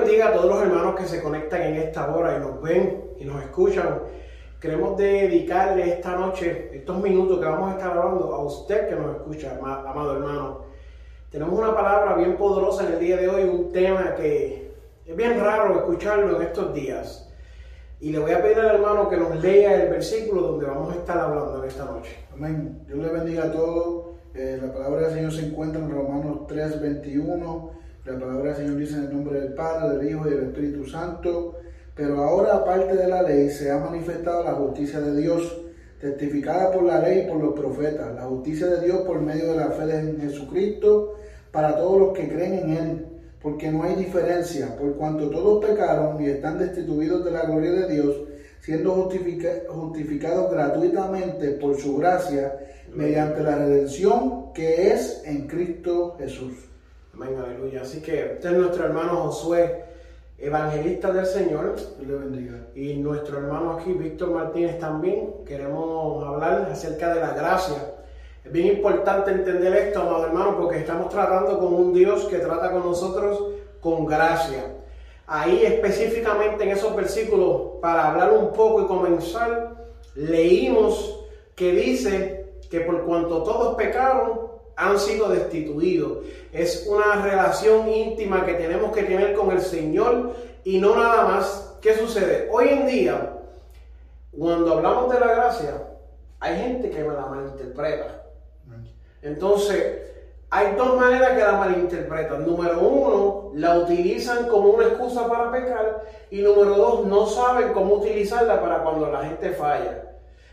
Bendiga a todos los hermanos que se conectan en esta hora y nos ven y nos escuchan. Queremos dedicarle esta noche, estos minutos que vamos a estar hablando a usted que nos escucha, amado hermano. Tenemos una palabra bien poderosa en el día de hoy, un tema que es bien raro escucharlo en estos días. Y le voy a pedir al hermano que nos lea el versículo donde vamos a estar hablando en esta noche. Amén. Dios le bendiga a todos. Eh, la palabra del Señor se encuentra en Romanos 3, 21 la palabra del Señor dice en el nombre del Padre, del Hijo y del Espíritu Santo. Pero ahora, aparte de la ley, se ha manifestado la justicia de Dios, testificada por la ley y por los profetas. La justicia de Dios por medio de la fe en Jesucristo para todos los que creen en Él. Porque no hay diferencia, por cuanto todos pecaron y están destituidos de la gloria de Dios, siendo justificados gratuitamente por su gracia, mediante la redención que es en Cristo Jesús. Amén, aleluya. Así que este es nuestro hermano Josué, evangelista del Señor. le bendiga. Y nuestro hermano aquí, Víctor Martínez, también. Queremos hablar acerca de la gracia. Es bien importante entender esto, amado hermano, porque estamos tratando con un Dios que trata con nosotros con gracia. Ahí específicamente en esos versículos, para hablar un poco y comenzar, leímos que dice que por cuanto todos pecaron, han sido destituidos. Es una relación íntima que tenemos que tener con el Señor y no nada más. ¿Qué sucede? Hoy en día, cuando hablamos de la gracia, hay gente que la malinterpreta. Entonces, hay dos maneras que la malinterpretan. Número uno, la utilizan como una excusa para pecar. Y número dos, no saben cómo utilizarla para cuando la gente falla.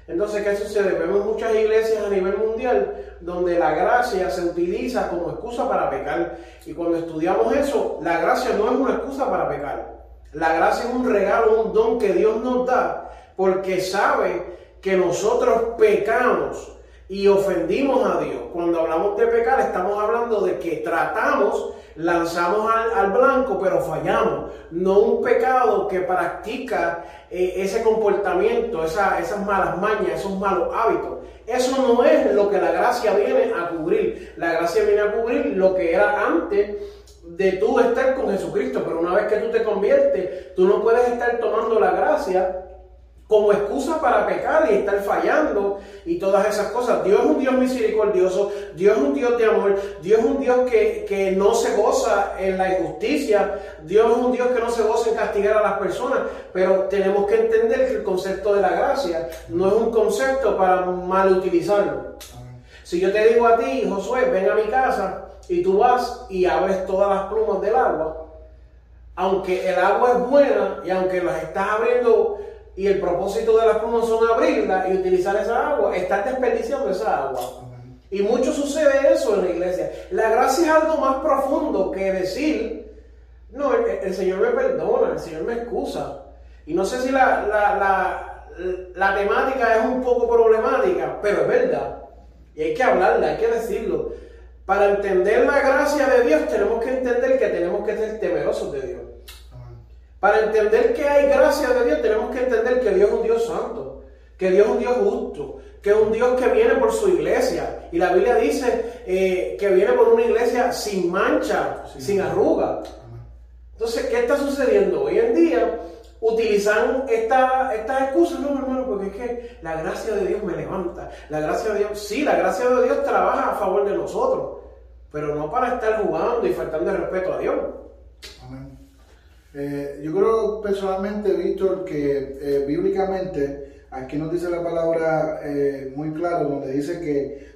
Entonces, ¿qué sucede? Vemos muchas iglesias a nivel mundial donde la gracia se utiliza como excusa para pecar. Y cuando estudiamos eso, la gracia no es una excusa para pecar. La gracia es un regalo, un don que Dios nos da porque sabe que nosotros pecamos y ofendimos a Dios. Cuando hablamos de pecar, estamos hablando de que tratamos, lanzamos al, blanco, pero fallamos. No un pecado que practica eh, ese comportamiento, esas malas mañas, esos malos hábitos. Eso no es lo que la gracia viene a cubrir. La gracia viene a cubrir lo que era antes de tú estar con Jesucristo, pero una vez que tú te conviertes, tú no puedes estar tomando la gracia como excusa para pecar y estar fallando y todas esas cosas. Dios es un Dios misericordioso, Dios es un Dios de amor, Dios es un Dios que, que, no se goza en la injusticia, Dios es un Dios que no se goza en castigar a las personas, pero tenemos que entender que el concepto de la gracia no es un concepto para mal utilizarlo. Si yo te digo a ti, Josué, ven a mi casa y tú vas y abres todas las plumas del agua, aunque el agua es buena y aunque las estás abriendo y el propósito de las plumas son abrirla y utilizar esa agua, estás desperdiciando esa agua. Y mucho sucede eso en la iglesia. La gracia es algo más profundo que decir, no, el, Señor me perdona, el Señor me excusa. Y no sé si la, la, la, temática es un poco problemática, pero es verdad. Y hay que hablarla, hay que decirlo. Para entender la gracia de Dios tenemos que entender que tenemos que ser temerosos de Dios. Para entender que hay gracia de Dios, tenemos que entender que Dios es un Dios santo, que Dios es un Dios justo, que es un Dios que viene por su iglesia. Y la Biblia dice eh, que viene por una iglesia sin mancha, sin arruga. Entonces, ¿qué está sucediendo? Hoy en día utilizan esta, estas excusas, no hermano, porque es que la gracia de Dios me levanta. La gracia de Dios, sí, la gracia de Dios trabaja a favor de nosotros, pero no para estar jugando y faltando el respeto a Dios. Amén. Eh, yo creo personalmente, Víctor, que eh, bíblicamente aquí nos dice la palabra eh, muy claro, donde dice que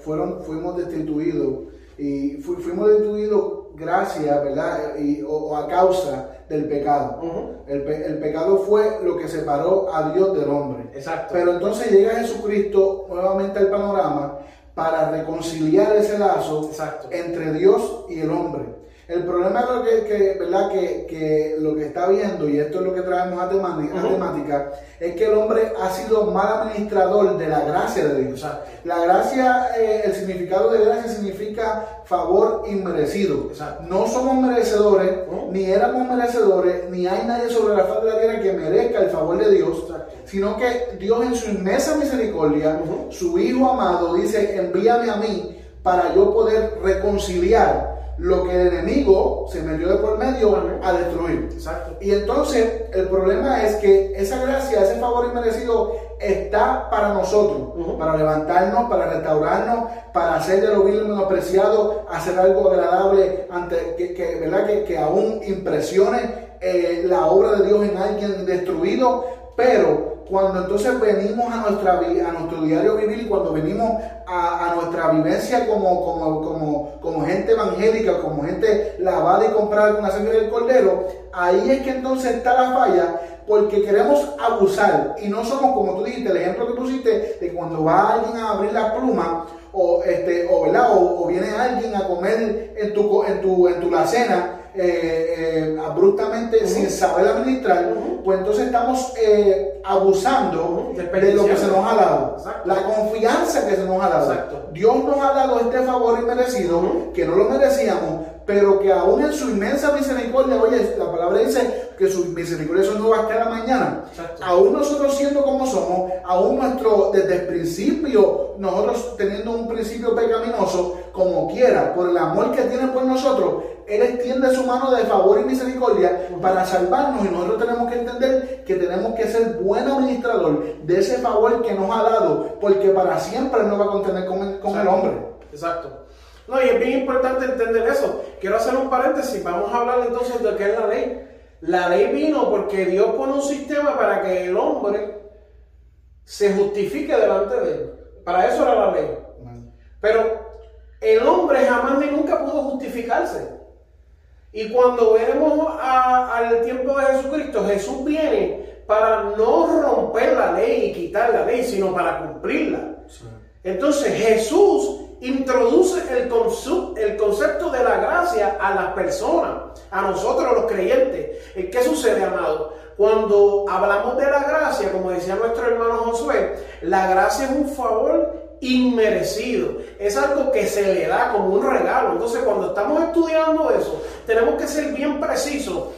fueron, fuimos destituidos y fuimos destituidos gracias, ¿verdad? Y, o, a causa del pecado. el, el, pecado fue lo que separó a Dios del hombre. Exacto. Pero entonces llega Jesucristo nuevamente al panorama para reconciliar ese lazo entre Dios y el hombre. El problema es lo que, que, ¿verdad? Que, que, lo que está viendo, y esto es lo que traemos a temática, temática es que el hombre ha sido mal administrador de la gracia de Dios. La gracia, eh, el significado de gracia significa favor inmerecido. No somos merecedores, ni éramos merecedores, ni hay nadie sobre la faz de la tierra que merezca el favor de Dios, sino que Dios en su inmensa misericordia, su Hijo amado, dice, envíame a mí para yo poder reconciliar lo que el enemigo se metió de por medio a destruir. Exacto. Y entonces el problema es que esa gracia, ese favor inmerecido está para nosotros, para levantarnos, para restaurarnos, para hacer de lo vil menospreciado, hacer algo agradable, ante, que, ¿verdad? Que, que aún impresione eh, la obra de Dios en alguien destruido, pero cuando entonces venimos a, nuestra, a nuestro diario vivir, cuando venimos a, nuestra vivencia como, como, como, como, gente evangélica, como gente lavada y comprada con la sangre del cordero, ahí es que entonces está la falla, porque queremos abusar y no somos como tú dijiste, el ejemplo que pusiste de cuando va alguien a abrir la pluma o, este, o, o, viene alguien a comer en tu, en tu, en tu la cena eh, eh, abruptamente sin saber administrar, pues entonces estamos eh, abusando de lo que se nos ha dado. La confianza que se nos ha dado. Dios nos ha dado este favor inmerecido, que no lo merecíamos, pero que aún en su inmensa misericordia, oye, la palabra dice que su misericordia son nuevas cada mañana. Aún nosotros siendo como somos, aún nuestro, desde el principio, nosotros teniendo un principio pecaminoso, como quiera, por el amor que tiene por nosotros, Él extiende su mano de favor y misericordia para salvarnos y nosotros tenemos que entender que tenemos que ser buen administrador de ese favor que nos ha dado, porque para siempre no va a contener con el, con el hombre. Exacto. No, y es bien importante entender eso. Quiero hacer un paréntesis, vamos a hablar entonces de qué es la ley. La ley vino porque Dios pone un sistema para que el hombre se justifique delante de él. Para eso era la ley. Pero el hombre jamás ni nunca pudo justificarse. Y cuando veremos al tiempo de Jesucristo, Jesús viene para no romper la ley y quitar la ley, sino para cumplirla. Entonces Jesús introduce el, el concepto de la gracia a las personas, a nosotros los creyentes. ¿Qué sucede, amado? Cuando hablamos de la gracia, como decía nuestro hermano Josué, la gracia es un favor inmerecido. Es algo que se le da como un regalo. Entonces, cuando estamos estudiando eso, tenemos que ser bien precisos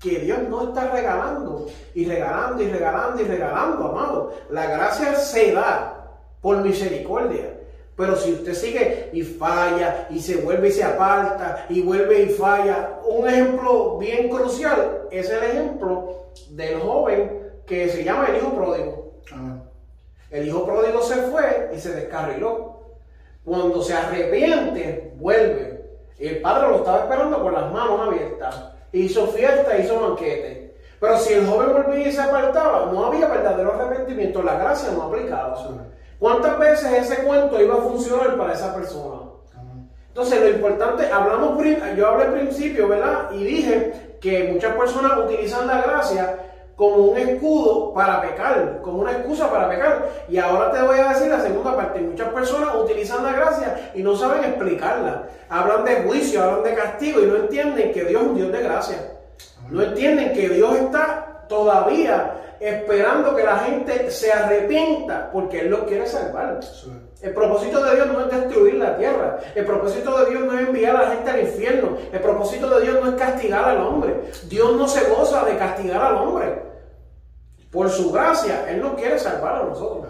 que Dios no está regalando y regalando y regalando y regalando, amado. La gracia se da por misericordia. Pero si usted sigue y falla y se vuelve y se aparta y vuelve y falla, un ejemplo bien crucial es el ejemplo del joven que se llama el hijo pródigo. El hijo pródigo se fue y se descarriló. Cuando se arrepiente, vuelve. El padre lo estaba esperando con las manos abiertas. Hizo fiesta, hizo banquete. Pero si el joven volvía y se apartaba, no había verdadero arrepentimiento. La gracia no aplicaba. ¿Cuántas veces ese cuento iba a funcionar para esa persona? Entonces, lo importante, hablamos, yo hablé al principio, ¿verdad? Y dije que muchas personas utilizan la gracia como un escudo para pecar, como una excusa para pecar. Y ahora te voy a decir la segunda parte. Muchas personas utilizan la gracia y no saben explicarla. Hablan de juicio, hablan de castigo y no entienden que Dios es un Dios de gracia. No entienden que Dios está todavía esperando que la gente se arrepienta porque Él lo quiere salvar. El propósito de Dios no es destruir la tierra. El propósito de Dios no es enviar a la gente al infierno. El propósito de Dios no es castigar al hombre. Dios no se goza de castigar al hombre. Por su gracia, Él no quiere salvar a nosotros.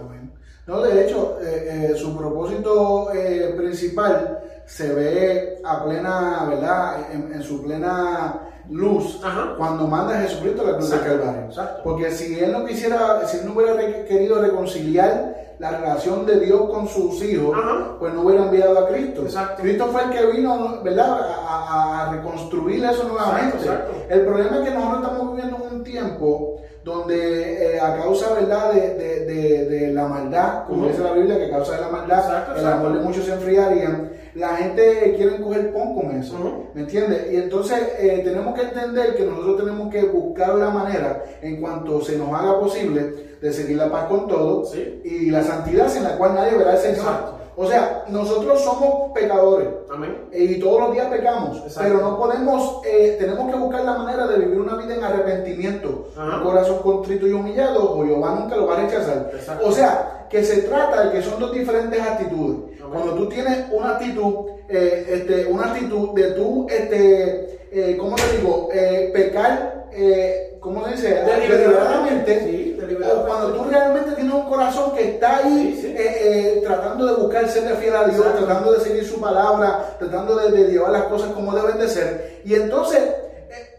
No, de hecho, eh, eh, su propósito eh, principal se ve a plena, ¿verdad? en su plena luz cuando manda a Jesucristo a la cruz del Calvario. Porque si él no quisiera, si él no hubiera querido reconciliar la relación de Dios con sus hijos, pues no hubiera enviado a Cristo. Cristo fue el que vino, ¿verdad?, a, reconstruir eso nuevamente. El problema es que nosotros estamos viviendo un tiempo donde eh, a causa ¿verdad? De, de, de, la maldad, como dice la Biblia, que a causa de la maldad el amor de muchos se enfriarían, la gente quiere coger pon con eso, ¿me entiendes? Y entonces eh, tenemos que entender que nosotros tenemos que buscar la manera, en cuanto se nos haga posible, de seguir la paz con todos y la santidad sin la cual nadie verá al Señor. O sea, nosotros somos pecadores. Amén. Y todos los días pecamos, Exacto. pero no podemos, eh, tenemos que buscar la manera de vivir una vida en arrepentimiento, Ajá. un corazón contrito y humillado, o Jehová nunca lo va a rechazar. Exacto. O sea, que se trata de que son dos diferentes actitudes. Amén. Cuando tú tienes una actitud, eh, este, una actitud de tú, este, eh, ¿cómo te digo? Eh, pecar, eh, ¿cómo se dice? Deliberadamente. Sí, cuando tú realmente tienes un corazón que está ahí Sí, sí. eh, eh, tratando de buscar serle fiel a Dios, Exacto. tratando de seguir su palabra, tratando de, de llevar las cosas como deben de ser. Y entonces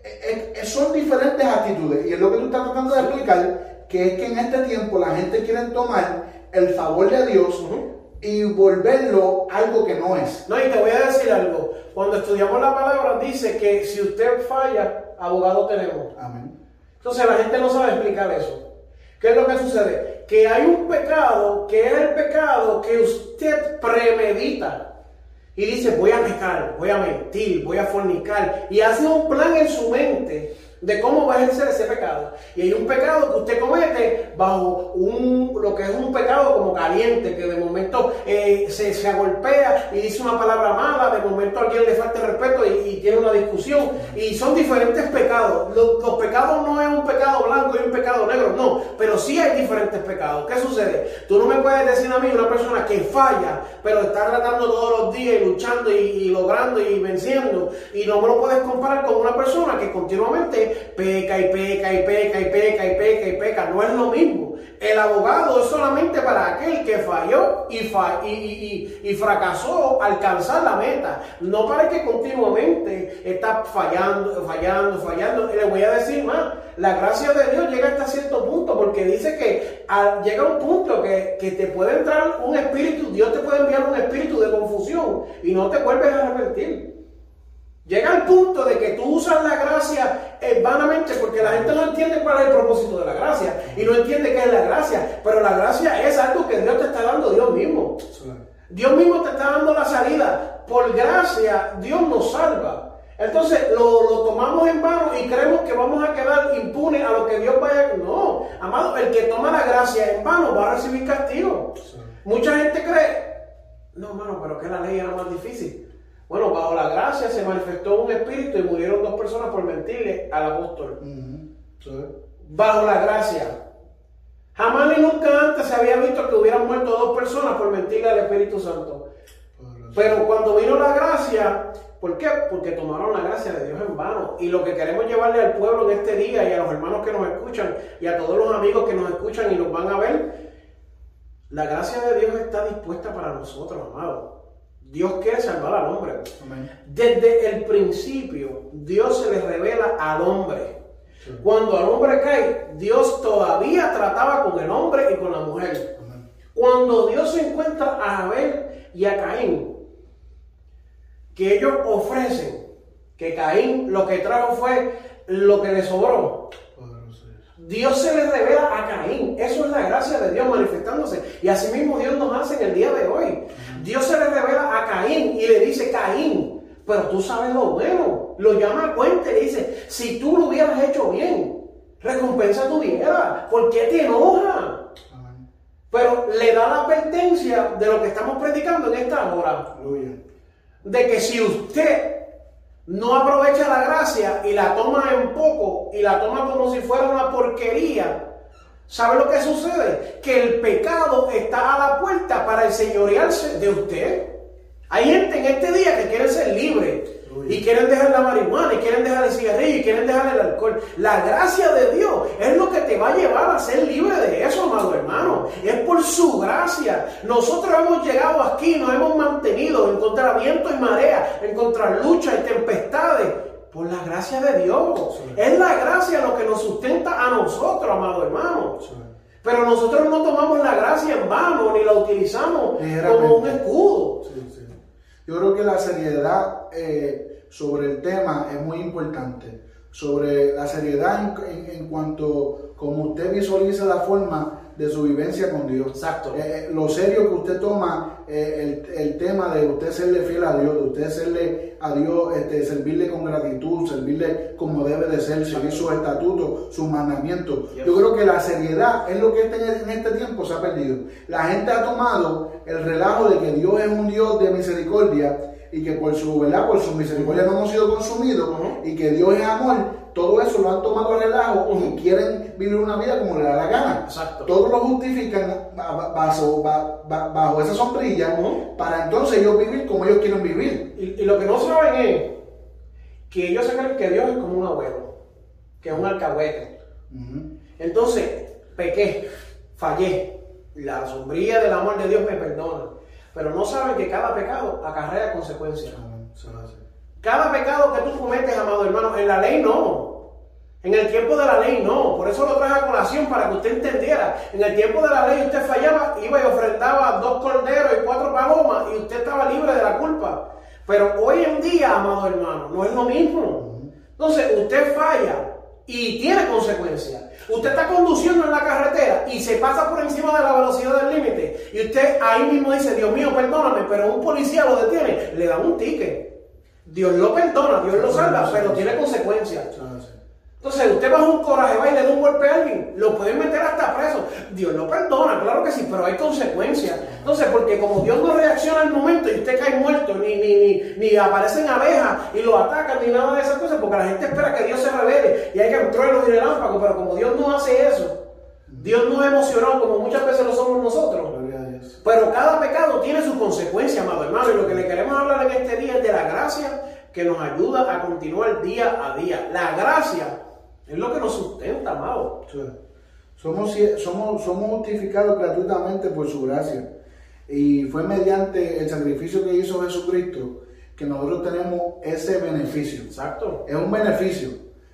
eh, son diferentes actitudes. Y es lo que tú estás tratando de explicar, que es que en este tiempo la gente quiere tomar el favor de Dios y volverlo algo que no es. No, y te voy a decir algo. Cuando estudiamos la palabra dice que si usted falla, abogado tenemos. Amén. Entonces la gente no sabe explicar eso. ¿Qué es lo que sucede? Que hay un pecado que es el pecado que usted premedita. Y dice, voy a pecar, voy a mentir, voy a fornicar. Y hace un plan en su mente de cómo va a ejercer ese pecado. Y hay un pecado que usted comete bajo un, lo que es un pecado como caliente, que de momento eh, se, se agolpea y dice una palabra mala, de momento a alguien le falta respeto y, tiene una discusión. Y son diferentes pecados. Los, los pecados no es un pecado blanco y un pecado negro, no, pero sí hay diferentes pecados. ¿Qué sucede? Tú no me puedes decir a mí una persona que falla, pero está tratando todos los días y luchando y, y logrando y venciendo. Y no me lo puedes comparar con una persona que continuamente peca y peca y peca y peca y peca y peca. No es lo mismo. El abogado es solamente para aquel que falló y, fa- y, y- y- fracasó alcanzar la meta. No para que continuamente está fallando, fallando, fallando. Y le voy a decir más. La gracia de Dios llega hasta cierto punto porque dice que llega un punto que, que te puede entrar un espíritu, Dios te puede enviar un espíritu de confusión y no te vuelves a arrepentir. Llega al punto de que tú usas la gracia eh, vanamente porque la gente no entiende cuál es el propósito de la gracia y no entiende qué es la gracia. Pero la gracia es algo que Dios te está dando Dios mismo. Dios mismo te está dando la salida. Por gracia, Dios nos salva. Entonces lo, lo tomamos en vano y creemos que vamos a quedar impunes a lo que Dios vaya. No, amado, el que toma la gracia en vano va a recibir castigo. Mucha gente cree, no, hermano, pero que la ley era más difícil. Bueno, bajo la gracia se manifestó un espíritu y murieron dos personas por mentirle al apóstol. Sí. Bajo la gracia. Jamás ni nunca antes se había visto que hubieran muerto dos personas por mentirle al Espíritu Santo. Pero cuando vino la gracia, ¿por qué? Porque tomaron la gracia de Dios en vano. Y lo que queremos llevarle al pueblo en este día y a los hermanos que nos escuchan y a todos los amigos que nos escuchan y nos van a ver, la gracia de Dios está dispuesta para nosotros, amados. Dios quiere salvar al hombre. Amén. Desde el principio, Dios se le revela al hombre. Sí. Cuando al hombre cae, Dios todavía trataba con el hombre y con la mujer. Amén. Cuando Dios se encuentra a Abel y a Caín, que ellos ofrecen, que Caín lo que trajo fue lo que le sobró. Dios se le revela a Caín. Eso es la gracia de Dios manifestándose. Y así mismo Dios nos hace en el día de hoy. Dios se le revela a Caín y le dice, Caín, pero tú sabes lo bueno. Lo llama a cuenta y le dice, si tú lo hubieras hecho bien, recompensa tuviera. ¿Por qué te enoja? Amén. Pero le da la advertencia de lo que estamos predicando en esta hora. De que si usted no aprovecha la gracia y la toma en poco y la toma como si fuera una porquería, ¿sabe lo que sucede? Que el pecado está a la puerta para enseñorearse de usted. Hay gente en este día que quiere ser libre y quieren dejar la marihuana y quieren dejar el cigarrillo y quieren dejar el alcohol. La gracia de Dios es lo que te va a llevar a ser libre de eso, amado hermano. Es por su gracia. Nosotros hemos llegado aquí, nos hemos mantenido en contra viento y marea, en contra lucha y tempestades. Por la gracia de Dios. Sí. Es la gracia lo que nos sustenta a nosotros, amado hermano. Sí. Pero nosotros no tomamos la gracia en vano ni la utilizamos como un escudo. Sí. Yo creo que la seriedad, eh, sobre el tema es muy importante, sobre la seriedad en, en, en cuanto como usted visualiza la forma de su vivencia con Dios. Exacto. Eh, lo serio que usted toma eh, el, el, tema de usted serle fiel a Dios, de usted serle a Dios, este, servirle con gratitud, servirle como debe de ser, seguir sus estatutos, sus mandamientos. Yes. Yo creo que la seriedad es lo que este, en este tiempo se ha perdido. La gente ha tomado el relajo de que Dios es un Dios de misericordia y que por su verdad, por su misericordia no hemos sido consumidos uh -huh. y que Dios es amor, todo eso lo han tomado a relajo uh -huh. y quieren vivir una vida como le da la gana. Exacto. Todos lo justifican bajo, bajo, bajo esa sombrilla uh -huh. para entonces ellos vivir como ellos quieren vivir. Y, y, lo que no saben es que ellos se creen que Dios es como un abuelo, que es un alcahuete. Entonces, pequé, fallé. La sombrilla del amor de Dios me perdona pero no saben que cada pecado acarrea consecuencias. Cada pecado que tú cometes, amado hermano, en la ley no. En el tiempo de la ley no. Por eso lo traje a colación para que usted entendiera. En el tiempo de la ley usted fallaba, iba y ofrendaba dos corderos y cuatro palomas y usted estaba libre de la culpa. Pero hoy en día, amado hermano, no es lo mismo. Entonces usted falla y tiene consecuencias. Usted está conduciendo en la carretera y se pasa por encima de la velocidad del límite y usted ahí mismo dice, Dios mío, perdóname, pero un policía lo detiene, le da un ticket. Dios lo perdona, Dios lo salva, pero tiene consecuencias. Entonces, usted bajo un coraje va y le da un golpe a alguien, lo pueden meter hasta preso. Dios lo perdona, claro que sí, pero hay consecuencias. Entonces, porque como Dios no reacciona al momento y usted cae muerto, ni, ni, ni, ni aparecen abejas y lo atacan, ni nada de esas cosas, porque la gente espera que Dios se revele y hay que trueno y relámpago, pero como Dios no hace eso, Dios no es emocionado como muchas veces lo somos nosotros. Pero cada pecado tiene su consecuencia, amado hermano, y lo que le queremos hablar en este día es de la gracia que nos ayuda a continuar día a día. La gracia es lo que nos sustenta, amado. Sí. Somos, somos, somos justificados gratuitamente por su gracia. Y fue mediante el sacrificio que hizo Jesucristo que nosotros tenemos ese beneficio. Exacto. Es un beneficio.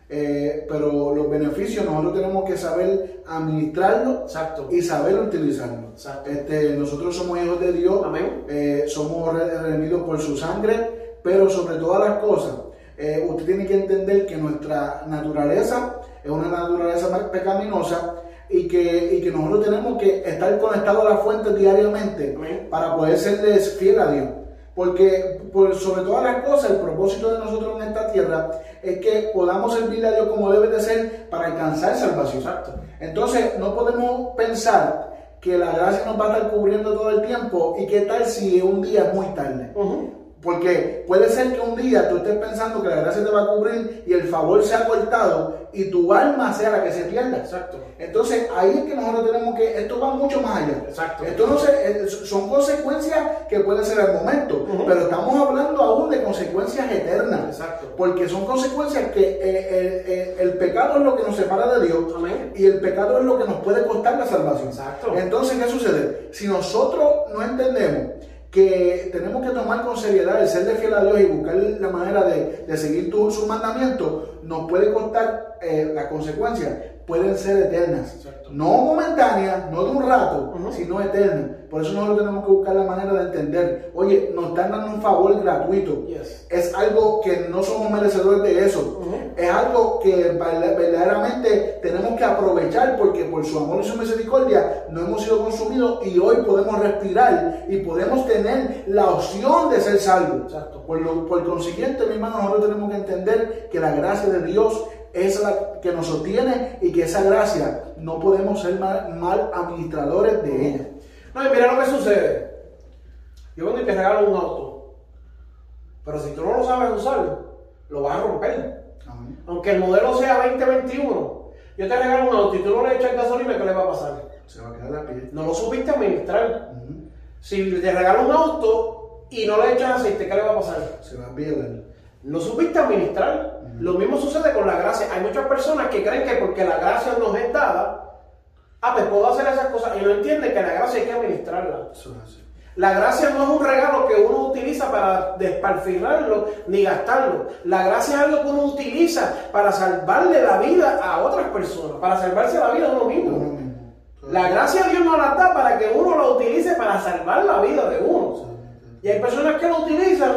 Eh, pero los beneficios nosotros tenemos que saber administrarlo Exacto. y saber utilizarlo. Exacto. Este, nosotros somos hijos de Dios, Amén. Eh, somos redimidos por su sangre, pero sobre todas las cosas, eh, usted tiene que entender que nuestra naturaleza es una naturaleza pecaminosa y que, y que nosotros tenemos que estar conectados a la fuente diariamente Amén. para poder serles fiel a Dios. Porque por sobre todas las cosas, el propósito de nosotros en esta tierra es que podamos servirle a Dios como debe de ser para alcanzar salvación. Exacto. Entonces, no podemos pensar que la gracia nos va a estar cubriendo todo el tiempo y qué tal si un día es muy tarde. Uh -huh. Porque puede ser que un día tú estés pensando que la gracia te va a cubrir y el favor se ha cortado y tu alma sea la que se pierda. Exacto. Entonces ahí es que nosotros tenemos que, esto va mucho más allá. Exacto. Esto no se, son consecuencias que pueden ser al momento, Uh -huh. pero estamos hablando aún de consecuencias eternas. Exacto. Porque son consecuencias que eh, eh, eh, el pecado es lo que nos separa de Dios Amén. y el pecado es lo que nos puede costar la salvación. Exacto. Entonces, ¿qué sucede? Si nosotros no entendemos que tenemos que tomar con seriedad el ser de fiel a Dios y buscar la manera de, de seguir sus su mandamientos, nos puede costar eh, las consecuencias, pueden ser eternas. Exacto. No momentáneas, no de un rato, Uh -huh. sino eternas. Por eso nosotros tenemos que buscar la manera de entender, oye, nos están dando un favor gratuito. Yes. Es algo que no somos merecedores de eso. Uh -huh. Es algo que verdaderamente tenemos que aprovechar porque por su amor y su misericordia no hemos sido consumidos y hoy podemos respirar y podemos tener la opción de ser salvos. Exacto. Por, lo, por consiguiente, mi hermano, nosotros tenemos que entender que la gracia de Dios es la que nos sostiene y que esa gracia no podemos ser mal, mal administradores de ella. No, y mira lo que sucede. Yo y te regalo un auto. Pero si tú no lo sabes usar, lo vas a romper. Amén. Aunque el modelo sea 2021, yo te regalo un auto y tú no le echas gasolina, ¿qué le va a pasar? Se va a quedar a pie. No lo supiste administrar. Uh -huh. Si te regalo un auto y no le echas aceite, ¿qué le va a pasar? Se va a violar. No supiste administrar. Uh -huh. Lo mismo sucede con la gracia. Hay muchas personas que creen que porque la gracia nos es dada, ah, pues puedo hacer esas cosas y no entienden que la gracia hay que administrarla. Eso es así. La gracia no es un regalo que uno utiliza para desparfirarlo ni gastarlo. La gracia es algo que uno utiliza para salvarle la vida a otras personas, para salvarse la vida a uno mismo. Uno mismo. La gracia Dios nos la da para que uno la utilice para salvar la vida de uno. Y hay personas que lo utilizan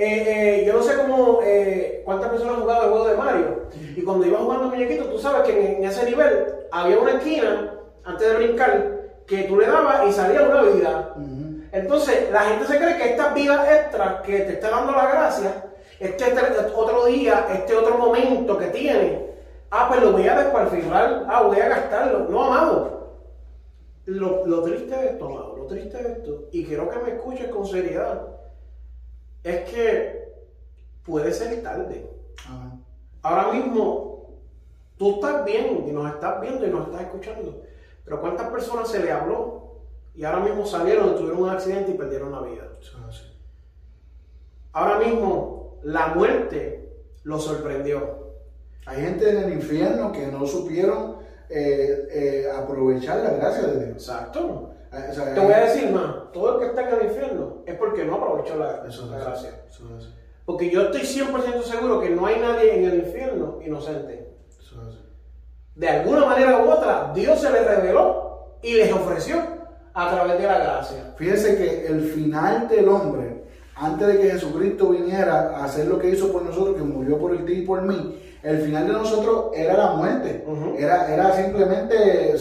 eh, eh, yo no sé cómo, eh, cuántas personas han jugado el juego de Mario. Y cuando iba jugando muñequito, tú sabes que en, ese nivel había una esquina, antes de brincar, que tú le dabas y salía una vida. Entonces, la gente se cree que estas vidas extras que te está dando la gracia, este, otro día, este otro momento que tiene, ah, pues lo voy a final ah, voy a gastarlo. No, amado. Lo, lo triste de esto, amado, lo triste de esto, y quiero que me escuches con seriedad es que puede ser tarde. Ahora mismo, tú estás bien y nos estás viendo y nos estás escuchando, pero ¿cuántas personas se le habló y ahora mismo salieron, tuvieron un accidente y perdieron la vida? Ahora mismo, la muerte lo sorprendió. Hay gente en el infierno que no supieron eh, eh, aprovechar la gracia de Dios. Exacto. Eh, Te voy a decir más, todo el que está en el infierno es porque no aprovechó la, gracia. porque yo estoy 100% seguro que no hay nadie en el infierno inocente. De alguna manera u otra, Dios se les reveló y les ofreció a través de la gracia. Fíjense que el final del hombre, antes de que Jesucristo viniera a hacer lo que hizo por nosotros, que murió por el ti y por mí, el final de nosotros era la muerte, era, era simplemente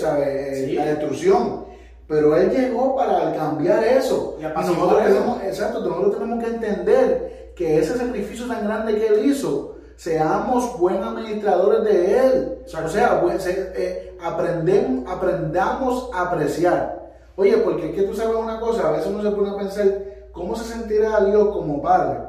la destrucción. Pero Él llegó para cambiar eso. Y, nosotros, Tenemos, exacto, nosotros tenemos que entender que ese sacrificio tan grande que Él hizo, seamos buenos administradores de Él. O sea, eh, aprendemos, aprendamos a apreciar. Oye, porque es que tú sabes una cosa, a veces uno se pone a pensar, ¿cómo se sentirá Dios como Padre?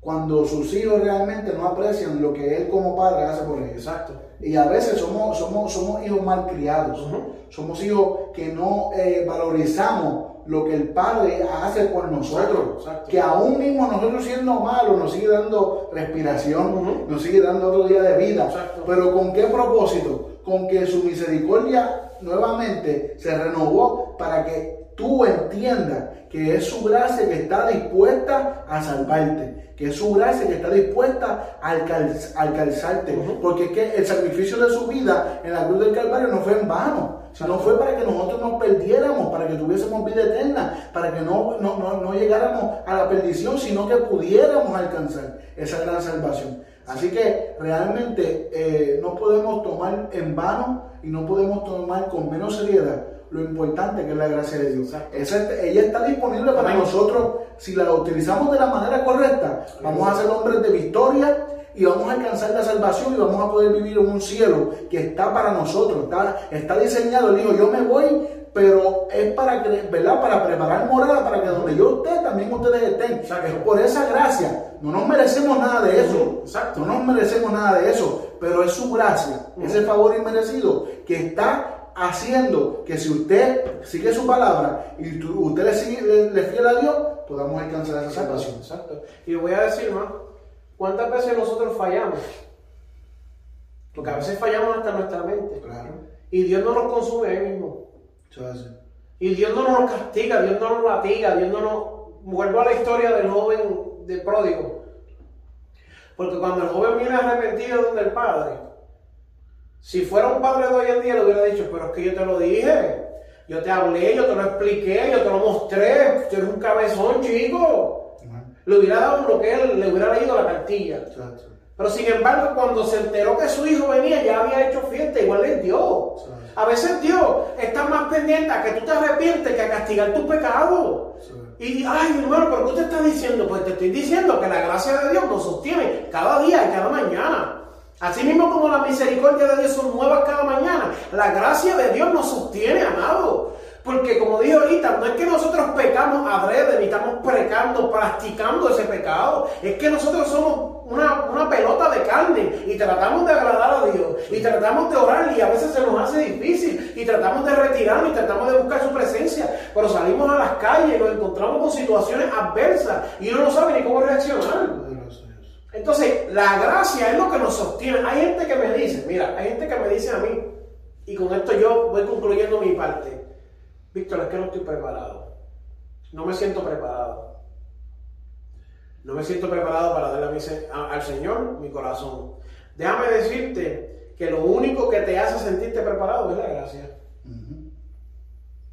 Cuando sus hijos realmente no aprecian lo que Él como Padre hace por ellos. Exacto. Y a veces somos, somos, somos hijos mal criados. Somos hijos que no eh, valorizamos lo que el Padre hace por nosotros. Que aún mismo nosotros siendo malos nos sigue dando respiración, nos sigue dando otro día de vida. Pero ¿con qué propósito? Con que su misericordia nuevamente se renovó para que tú entiendas que es su gracia que está dispuesta a salvarte, que es su gracia que está dispuesta a alcanzarte, porque es que el sacrificio de su vida en la cruz del Calvario no fue en vano, sino fue para que nosotros nos perdiéramos, para que tuviésemos vida eterna, para que no, no, llegáramos a la perdición, sino que pudiéramos alcanzar esa gran salvación. Así que realmente eh, no podemos tomar en vano y no podemos tomar con menos seriedad lo importante que es la gracia de Dios. ella está disponible para nosotros. Si la utilizamos de la manera correcta, vamos a ser hombres de victoria y vamos a alcanzar la salvación y vamos a poder vivir en un cielo que está para nosotros. Está, está diseñado. Él dijo, yo me voy, pero es para, ¿verdad? para preparar morada, para que donde yo esté, también ustedes estén. Por esa gracia. No nos merecemos nada de eso. Exacto. No nos merecemos nada de eso. Pero es su gracia, ese favor inmerecido que está haciendo que si usted sigue su palabra y usted le, sigue, le, fiel a Dios, podamos alcanzar esa salvación. Exacto. Y voy a decir más, ¿cuántas veces nosotros fallamos? Porque a veces fallamos hasta nuestra mente. Claro. Y Dios no nos consume ahí mismo. Y Dios no nos castiga, Dios no nos latiga, Dios no nos... Vuelvo a la historia del joven del pródigo. Porque cuando el joven viene arrepentido donde el padre, si fuera un padre de hoy en día, le hubiera dicho, pero es que yo te lo dije, yo te hablé, yo te lo expliqué, yo te lo mostré, tú eres un cabezón, chico. Le hubiera dado lo que él, le hubiera leído la cartilla. Pero sin embargo, cuando se enteró que su hijo venía, ya había hecho fiesta, igual es Dios. A veces Dios está más pendiente a que tú te arrepientes que a castigar tu pecado. Y, ay, hermano, ¿pero qué te estás diciendo? Pues te estoy diciendo que la gracia de Dios nos sostiene cada día y cada mañana. Así mismo como la misericordia de Dios son nuevas cada mañana, la gracia de Dios nos sostiene, amado. Porque como dije ahorita, no es que nosotros pecamos adrede, ni estamos pecando, practicando ese pecado. Es que nosotros somos una, una, pelota de carne y tratamos de agradar a Dios. Y tratamos de orar y a veces se nos hace difícil. Y tratamos de retirarnos y tratamos de buscar su presencia. Pero salimos a las calles y nos encontramos con situaciones adversas y uno no sabe ni cómo reaccionar. Entonces, la gracia es lo que nos sostiene. Hay gente que me dice, mira, hay gente que me dice a mí, y con esto yo voy concluyendo mi parte, Víctor, es que no estoy preparado. No me siento preparado. No me siento preparado para darle al Señor mi corazón. Déjame decirte que lo único que te hace sentirte preparado es la gracia.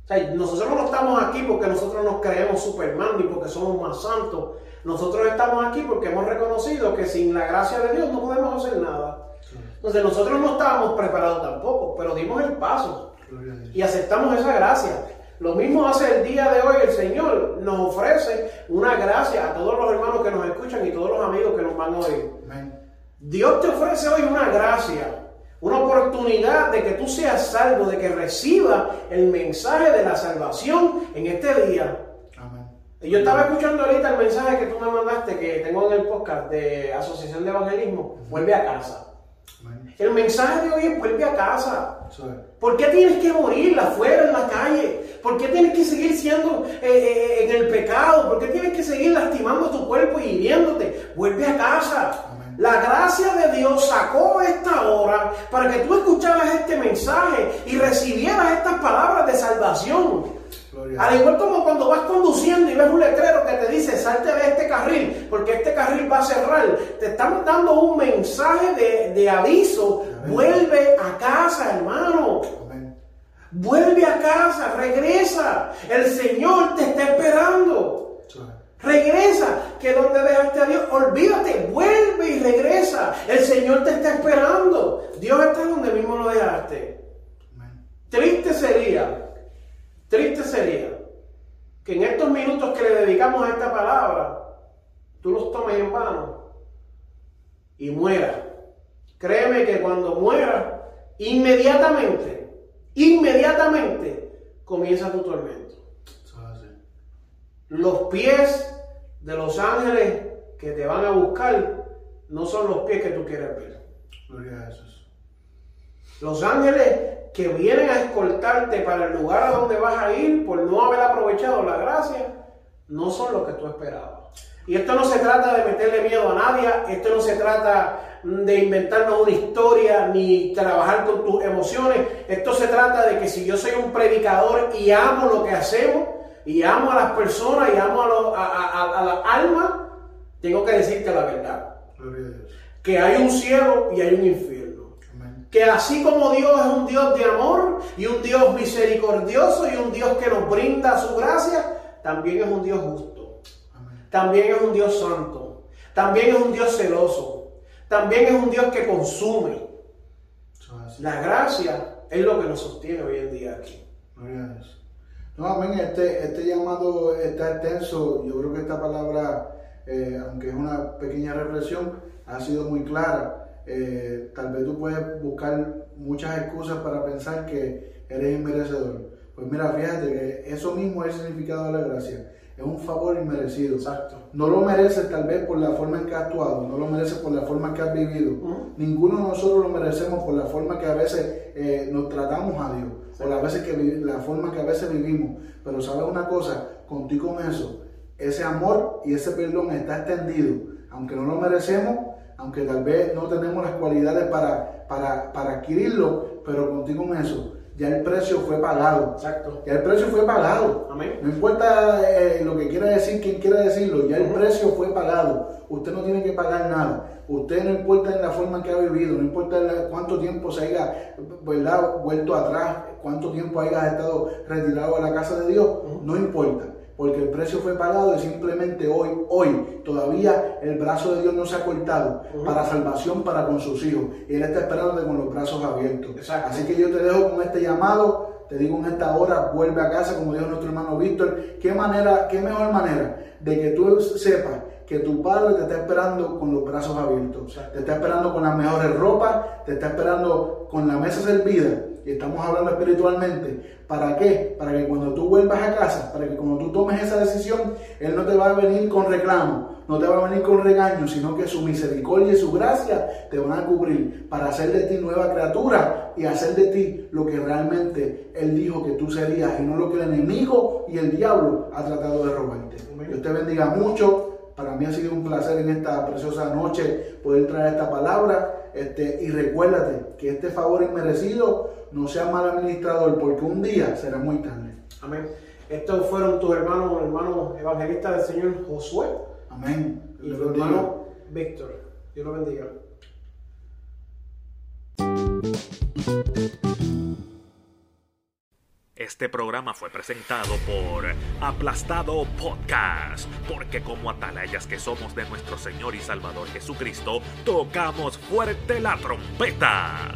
O sea, nosotros no estamos aquí porque nosotros nos creemos Superman ni porque somos más santos. Nosotros estamos aquí porque hemos reconocido que sin la gracia de Dios no podemos hacer nada. Entonces nosotros no estábamos preparados tampoco, pero dimos el paso y aceptamos esa gracia. Lo mismo hace el día de hoy el Señor, nos ofrece una gracia a todos los hermanos que nos escuchan y todos los amigos que nos van a oír. Dios te ofrece hoy una gracia, una oportunidad de que tú seas salvo, de que reciba el mensaje de la salvación en este día. Yo estaba escuchando ahorita el mensaje que tú me mandaste, que tengo en el podcast de Asociación de Evangelismo, vuelve a casa. El mensaje de hoy es vuelve a casa. ¿Por qué tienes que morir afuera en la calle? ¿Por qué tienes que seguir siendo eh, eh, en el pecado? ¿Por qué tienes que seguir lastimando tu cuerpo y hiriéndote? Vuelve a casa. La gracia de Dios sacó esta hora para que tú escucharas este mensaje y recibieras estas palabras de salvación. Al igual como cuando vas conduciendo y ves un letrero que te dice salte de este carril, porque este carril va a cerrar, te estamos dando un mensaje de, aviso. Vuelve a casa, hermano. Vuelve a casa, regresa. El Señor te está esperando. Regresa, que donde dejaste a Dios, olvídate, vuelve y regresa. El Señor te está esperando. Dios está donde mismo lo dejaste. Triste sería Triste sería que en estos minutos que le dedicamos a esta palabra, tú los tomes en vano y mueras. Créeme que cuando mueras, inmediatamente, inmediatamente comienza tu tormento. Los pies de los ángeles que te van a buscar no son los pies que tú quieres ver. Gloria a Jesús. Los ángeles que vienen a escoltarte para el lugar a donde vas a ir por no haber aprovechado la gracia, no son lo que tú esperabas. Y esto no se trata de meterle miedo a nadie, esto no se trata de inventarnos una historia ni trabajar con tus emociones, esto se trata de que si yo soy un predicador y amo lo que hacemos, y amo a las personas y amo a, a, las almas, tengo que decirte la verdad. Que hay un cielo y hay un infierno que así como Dios es un Dios de amor y un Dios misericordioso y un Dios que nos brinda su gracia, también es un Dios justo. También es un Dios santo. También es un Dios celoso. También es un Dios que consume. La gracia es lo que nos sostiene hoy en día aquí. No, amén. Este, este llamado está extenso. Yo creo que esta palabra, eh, aunque es una pequeña reflexión, ha sido muy clara. Eh, tal vez tú puedes buscar muchas excusas para pensar que eres inmerecedor. Pues mira, fíjate que eso mismo es el significado de la gracia. Es un favor inmerecido. Exacto. No lo mereces tal vez por la forma en que has actuado, no lo mereces por la forma en que has vivido. Ninguno de nosotros lo merecemos por la forma que a veces eh, nos tratamos a Dios, o la, veces que, la forma que a veces vivimos. Pero sabes una cosa, contigo con eso, ese amor y ese perdón está extendido. Aunque no lo merecemos, aunque tal vez no tenemos las cualidades para, para, adquirirlo, pero contigo en eso, ya el precio fue pagado. Exacto. Ya el precio fue pagado. Amén. No importa eh, lo que quiera decir, quien quiera decirlo, ya el precio fue pagado. Usted no tiene que pagar nada. Usted no importa en la forma en que ha vivido, no importa cuánto tiempo se haya ¿verdad? vuelto atrás, cuánto tiempo haya estado retirado de la casa de Dios, no importa porque el precio fue pagado y simplemente hoy, hoy, todavía el brazo de Dios no se ha cortado para salvación para con sus hijos. Y Él está esperando con los brazos abiertos. Así que yo te dejo con este llamado, te digo en esta hora, vuelve a casa, como dijo nuestro hermano Víctor. ¿Qué manera, qué mejor manera de que tú sepas que tu padre te está esperando con los brazos abiertos, te está esperando con las mejores ropas, te está esperando con la mesa servida y estamos hablando espiritualmente, ¿para qué? Para que cuando tú vuelvas a casa, para que cuando tú tomes esa decisión, Él no te va a venir con reclamo, no te va a venir con regaño, sino que su misericordia y su gracia te van a cubrir para hacer de ti nueva criatura y hacer de ti lo que realmente Él dijo que tú serías y no lo que el enemigo y el diablo ha tratado de robarte. Dios te bendiga mucho. Para mí ha sido un placer en esta preciosa noche poder traer esta palabra. Este, y recuérdate que este favor inmerecido no sea mal administrador, porque un día será muy tarde. Amén. Estos fueron tus hermanos, hermanos evangelistas del Señor Josué. Amén. Y tu hermano Víctor. Dios lo bendiga. Este programa fue presentado por Aplastado Podcast, porque como atalayas que somos de nuestro Señor y Salvador Jesucristo, tocamos fuerte la trompeta.